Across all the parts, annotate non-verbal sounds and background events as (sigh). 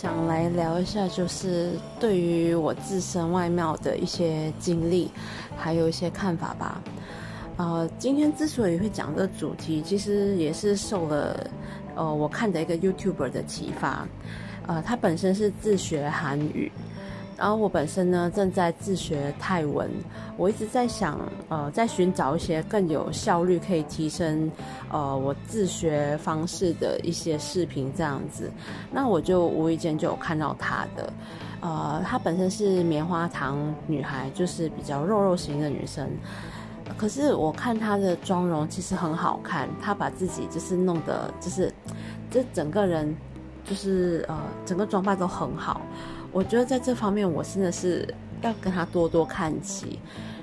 想来聊一下，就是对于我自身外貌的一些经历，还有一些看法吧。呃，今天之所以会讲这个主题，其实也是受了呃我看的一个 YouTuber 的启发。呃，他本身是自学韩语。然后我本身呢正在自学泰文，我一直在想，呃，在寻找一些更有效率可以提升，呃，我自学方式的一些视频这样子。那我就无意间就有看到她的，呃，她本身是棉花糖女孩，就是比较肉肉型的女生。可是我看她的妆容其实很好看，她把自己就是弄得就是，这整个人就是呃，整个装扮都很好。我觉得在这方面，我真的是要跟他多多看齐。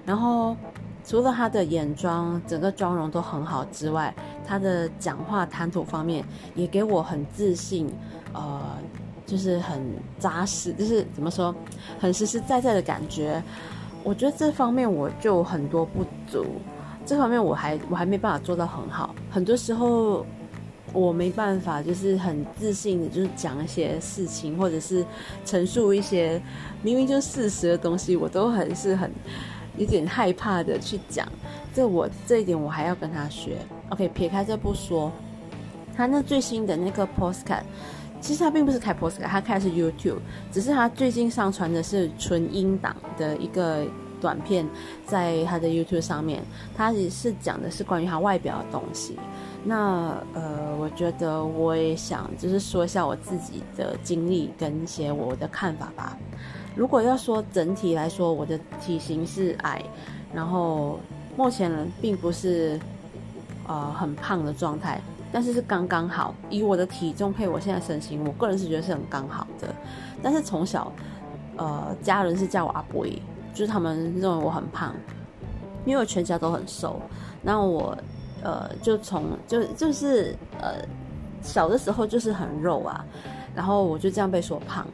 然后，除了他的眼妆、整个妆容都很好之外，他的讲话谈吐方面也给我很自信，呃，就是很扎实，就是怎么说，很实实在在的感觉。我觉得这方面我就很多不足，这方面我还我还没办法做到很好。很多时候。我没办法，就是很自信的，就是讲一些事情，或者是陈述一些明明就是事实的东西，我都很是很有点害怕的去讲。这我这一点我还要跟他学。OK，撇开这不说，他那最新的那个 Postcard，其实他并不是开 Postcard，他开的是 YouTube，只是他最近上传的是纯音档的一个短片，在他的 YouTube 上面，他也是讲的是关于他外表的东西。那呃，我觉得我也想就是说一下我自己的经历跟一些我的看法吧。如果要说整体来说，我的体型是矮，然后目前并不是呃很胖的状态，但是是刚刚好。以我的体重配我现在身形，我个人是觉得是很刚好的。但是从小呃家人是叫我阿伯，就是他们认为我很胖，因为我全家都很瘦，那我。呃，就从就就是呃，小的时候就是很肉啊，然后我就这样被说胖。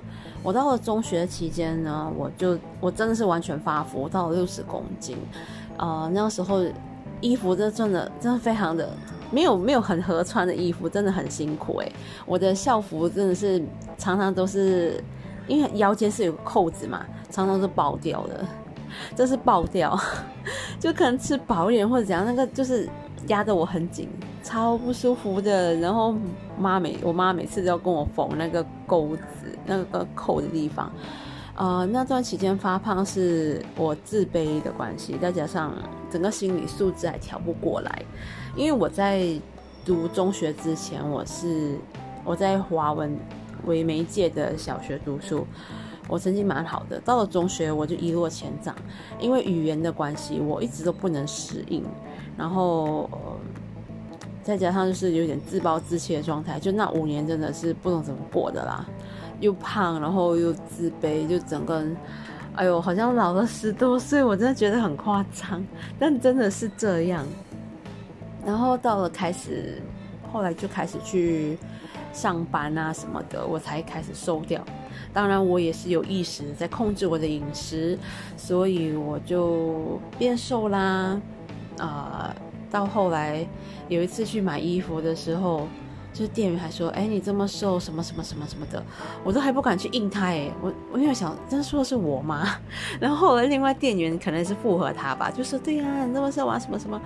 我到了中学期间呢，我就我真的是完全发福，到了六十公斤。呃，那个时候衣服真的真的真的非常的没有没有很合穿的衣服，真的很辛苦诶。我的校服真的是常常都是因为腰间是有扣子嘛，常常是爆掉的，这是爆掉，(laughs) 就可能吃饱一点或者怎样，那个就是。压得我很紧，超不舒服的。然后妈每我妈每次都要跟我缝那个钩子、那个扣的地方。呃，那段期间发胖是我自卑的关系，再加上整个心理素质还调不过来。因为我在读中学之前，我是我在华文为媒介的小学读书，我成绩蛮好的。到了中学，我就一落千丈，因为语言的关系，我一直都不能适应。然后，再加上就是有点自暴自弃的状态，就那五年真的是不懂怎么过的啦，又胖，然后又自卑，就整个人，哎呦，好像老了十多岁，我真的觉得很夸张，但真的是这样。然后到了开始，后来就开始去上班啊什么的，我才开始瘦掉。当然，我也是有意识在控制我的饮食，所以我就变瘦啦。啊，到后来有一次去买衣服的时候，就是店员还说：“哎，你这么瘦，什么什么什么什么的，我都还不敢去应他。”哎，我我因为想，真说的是我吗？(laughs) 然后后来另外店员可能是附和他吧，就说：“对呀，你这么瘦啊，什么什么。”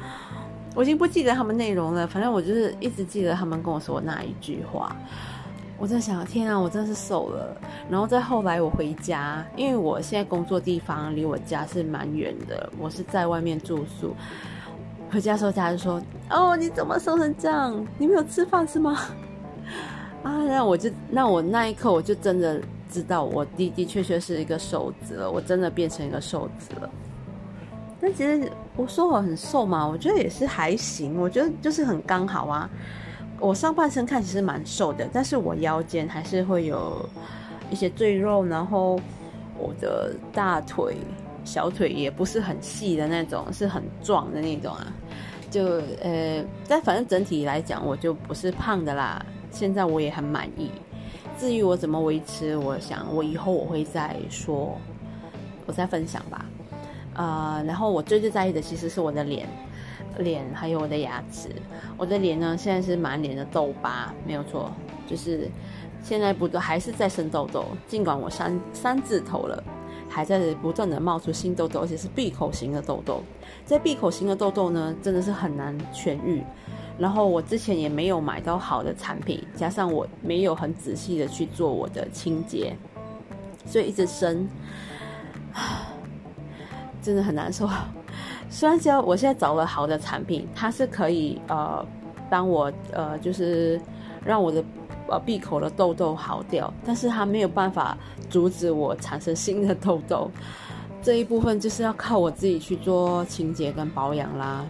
我已经不记得他们内容了，反正我就是一直记得他们跟我说那一句话。我在想，天啊，我真是瘦了。然后再后来我回家，因为我现在工作地方离我家是蛮远的，我是在外面住宿。回家的时候，家人说：“哦，你怎么瘦成这样？你没有吃饭是吗？” (laughs) 啊，那我就那我那一刻我就真的知道，我的的确确是一个瘦子了，我真的变成一个瘦子了。但其实我说我很瘦嘛，我觉得也是还行，我觉得就是很刚好啊。我上半身看其实蛮瘦的，但是我腰间还是会有一些赘肉，然后我的大腿。小腿也不是很细的那种，是很壮的那种啊。就呃，但反正整体来讲，我就不是胖的啦。现在我也很满意。至于我怎么维持，我想我以后我会再说，我再分享吧。呃，然后我最最在意的其实是我的脸，脸还有我的牙齿。我的脸呢，现在是满脸的痘疤，没有错，就是现在不都还是在生痘痘，尽管我三三字头了，还在不断的冒出新痘痘，而且是闭口型的痘痘。在闭口型的痘痘呢，真的是很难痊愈。然后我之前也没有买到好的产品，加上我没有很仔细的去做我的清洁，所以一直生，真的很难受。(laughs) 虽然说我现在找了好的产品，它是可以呃，帮我呃，就是让我的呃闭口的痘痘好掉，但是它没有办法阻止我产生新的痘痘。(laughs) 这一部分就是要靠我自己去做清洁跟保养啦。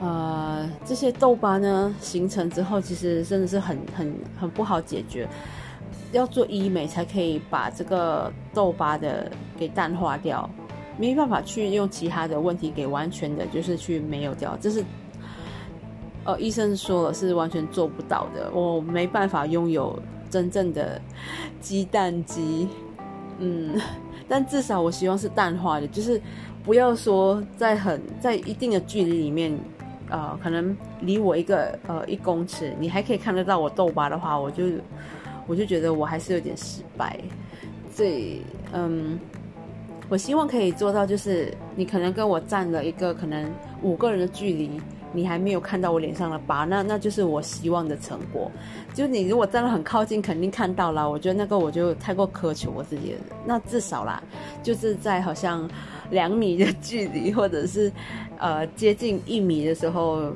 呃，这些痘疤呢形成之后，其实真的是很很很不好解决，要做医美才可以把这个痘疤的给淡化掉，没办法去用其他的问题给完全的，就是去没有掉，这是呃医生说了是完全做不到的，我没办法拥有真正的鸡蛋肌，嗯。(laughs) 但至少我希望是淡化的，就是不要说在很在一定的距离里面，呃，可能离我一个呃一公尺，你还可以看得到我痘疤的话，我就我就觉得我还是有点失败。所以嗯，我希望可以做到，就是你可能跟我站了一个可能五个人的距离。你还没有看到我脸上的疤，那那就是我希望的成果。就你如果站得很靠近，肯定看到了。我觉得那个我就太过苛求我自己了。那至少啦，就是在好像两米的距离，或者是呃接近一米的时候，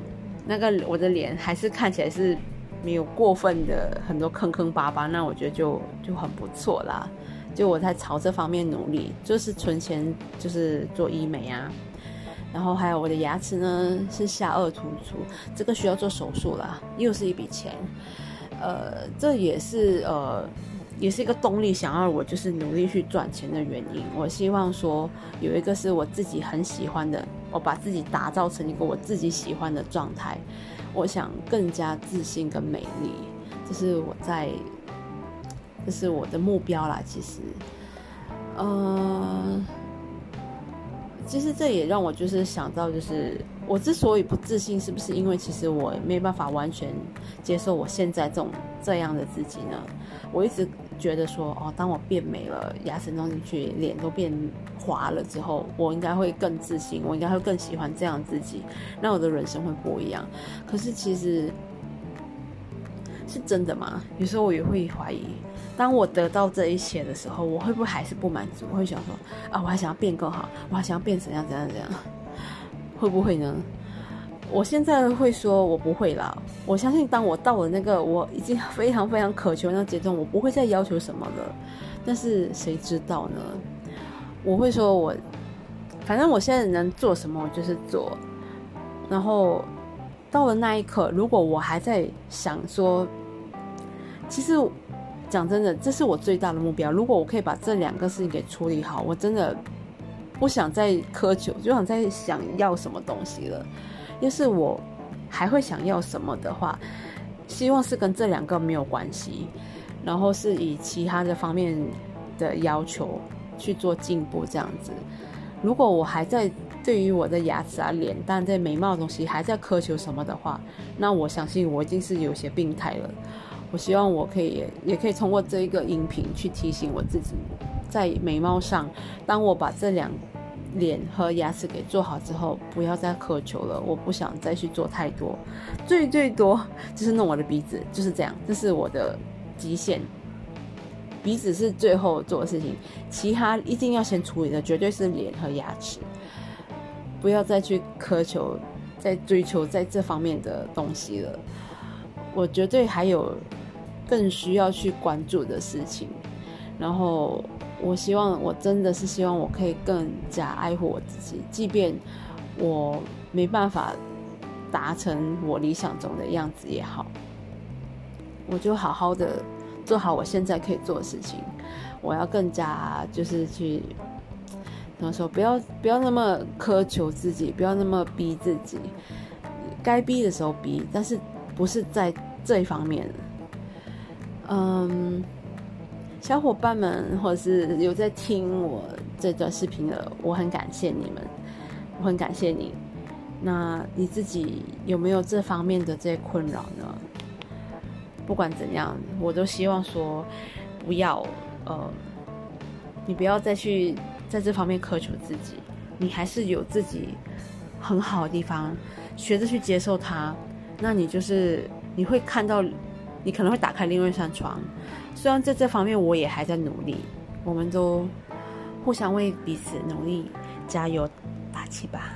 那个我的脸还是看起来是没有过分的很多坑坑巴巴，那我觉得就就很不错啦。就我在朝这方面努力，就是存钱，就是做医美啊。然后还有我的牙齿呢是下颚突出，这个需要做手术啦，又是一笔钱，呃，这也是呃，也是一个动力，想要我就是努力去赚钱的原因。我希望说有一个是我自己很喜欢的，我把自己打造成一个我自己喜欢的状态，我想更加自信跟美丽，这是我在，这是我的目标啦。其实，嗯。其实这也让我就是想到，就是我之所以不自信，是不是因为其实我没办法完全接受我现在这种这样的自己呢？我一直觉得说，哦，当我变美了，牙齿弄进去，脸都变滑了之后，我应该会更自信，我应该会更喜欢这样自己，那我的人生会不一样。可是其实是真的吗？有时候我也会怀疑。当我得到这一切的时候，我会不会还是不满足？我会想说啊，我还想要变更好，我还想要变怎样怎样怎样，会不会呢？我现在会说，我不会啦。我相信，当我到了那个我已经非常非常渴求那个阶段，我不会再要求什么了。但是谁知道呢？我会说，我反正我现在能做什么，我就是做。然后到了那一刻，如果我还在想说，其实。讲真的，这是我最大的目标。如果我可以把这两个事情给处理好，我真的不想再苛求，就想再想要什么东西了。要是我还会想要什么的话，希望是跟这两个没有关系，然后是以其他的方面的要求去做进步这样子。如果我还在对于我的牙齿啊、脸蛋这美貌的东西还在苛求什么的话，那我相信我已经是有些病态了。我希望我可以，也可以通过这一个音频去提醒我自己，在眉毛上，当我把这两脸和牙齿给做好之后，不要再苛求了。我不想再去做太多，最最多就是弄我的鼻子，就是这样，这是我的极限。鼻子是最后做的事情，其他一定要先处理的，绝对是脸和牙齿。不要再去苛求，再追求在这方面的东西了。我绝对还有。更需要去关注的事情，然后我希望，我真的是希望我可以更加爱护我自己，即便我没办法达成我理想中的样子也好，我就好好的做好我现在可以做的事情。我要更加就是去怎么说，不要不要那么苛求自己，不要那么逼自己，该逼的时候逼，但是不是在这一方面。嗯，小伙伴们，或者是有在听我这段视频的，我很感谢你们，我很感谢你。那你自己有没有这方面的这些困扰呢？不管怎样，我都希望说，不要，呃，你不要再去在这方面苛求自己，你还是有自己很好的地方，学着去接受它，那你就是你会看到，你可能会打开另外一扇窗。虽然在这方面我也还在努力，我们都互相为彼此努力加油打气吧。